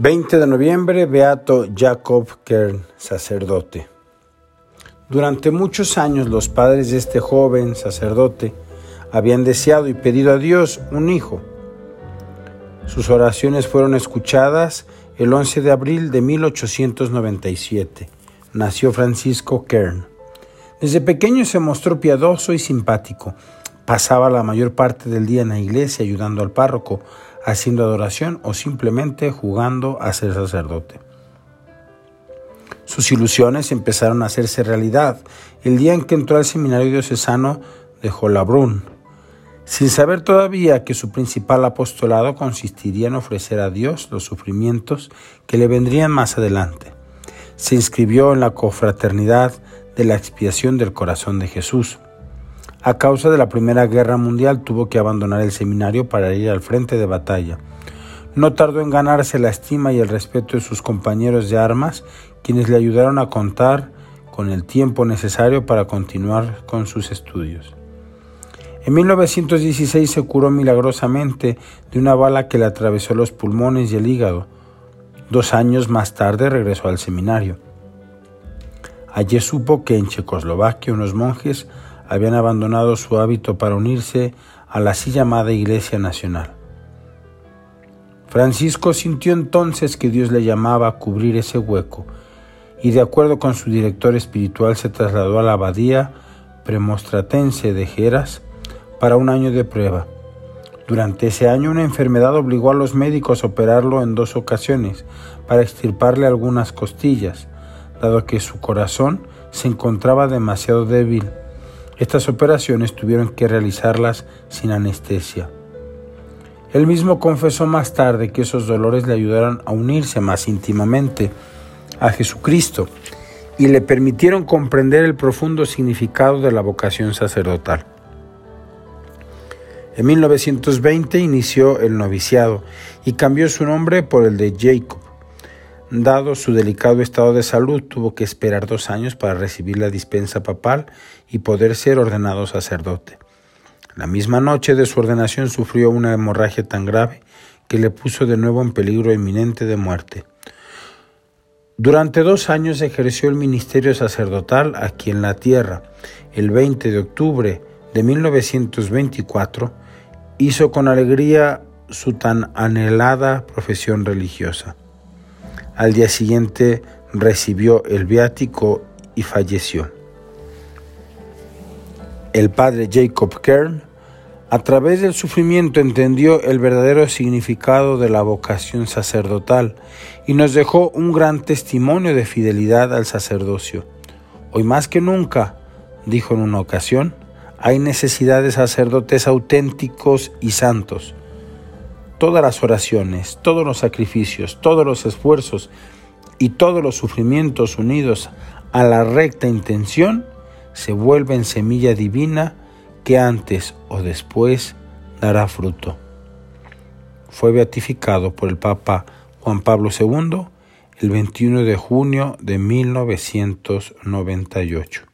20 de noviembre, Beato Jacob Kern, sacerdote. Durante muchos años los padres de este joven sacerdote habían deseado y pedido a Dios un hijo. Sus oraciones fueron escuchadas el 11 de abril de 1897. Nació Francisco Kern. Desde pequeño se mostró piadoso y simpático. Pasaba la mayor parte del día en la iglesia ayudando al párroco, haciendo adoración o simplemente jugando a ser sacerdote. Sus ilusiones empezaron a hacerse realidad el día en que entró al seminario diocesano de Jolabrún, sin saber todavía que su principal apostolado consistiría en ofrecer a Dios los sufrimientos que le vendrían más adelante. Se inscribió en la confraternidad de la expiación del corazón de Jesús. A causa de la Primera Guerra Mundial tuvo que abandonar el seminario para ir al frente de batalla. No tardó en ganarse la estima y el respeto de sus compañeros de armas, quienes le ayudaron a contar con el tiempo necesario para continuar con sus estudios. En 1916 se curó milagrosamente de una bala que le atravesó los pulmones y el hígado. Dos años más tarde regresó al seminario. Allí supo que en Checoslovaquia unos monjes habían abandonado su hábito para unirse a la así llamada Iglesia Nacional. Francisco sintió entonces que Dios le llamaba a cubrir ese hueco y de acuerdo con su director espiritual se trasladó a la abadía premostratense de Geras para un año de prueba. Durante ese año una enfermedad obligó a los médicos a operarlo en dos ocasiones para extirparle algunas costillas, dado que su corazón se encontraba demasiado débil. Estas operaciones tuvieron que realizarlas sin anestesia. Él mismo confesó más tarde que esos dolores le ayudaron a unirse más íntimamente a Jesucristo y le permitieron comprender el profundo significado de la vocación sacerdotal. En 1920 inició el noviciado y cambió su nombre por el de Jacob. Dado su delicado estado de salud, tuvo que esperar dos años para recibir la dispensa papal y poder ser ordenado sacerdote. La misma noche de su ordenación sufrió una hemorragia tan grave que le puso de nuevo en peligro inminente de muerte. Durante dos años ejerció el ministerio sacerdotal aquí en la tierra. El 20 de octubre de 1924 hizo con alegría su tan anhelada profesión religiosa. Al día siguiente recibió el viático y falleció. El padre Jacob Kern, a través del sufrimiento, entendió el verdadero significado de la vocación sacerdotal y nos dejó un gran testimonio de fidelidad al sacerdocio. Hoy más que nunca, dijo en una ocasión, hay necesidad de sacerdotes auténticos y santos. Todas las oraciones, todos los sacrificios, todos los esfuerzos y todos los sufrimientos unidos a la recta intención se vuelven semilla divina que antes o después dará fruto. Fue beatificado por el Papa Juan Pablo II el 21 de junio de 1998.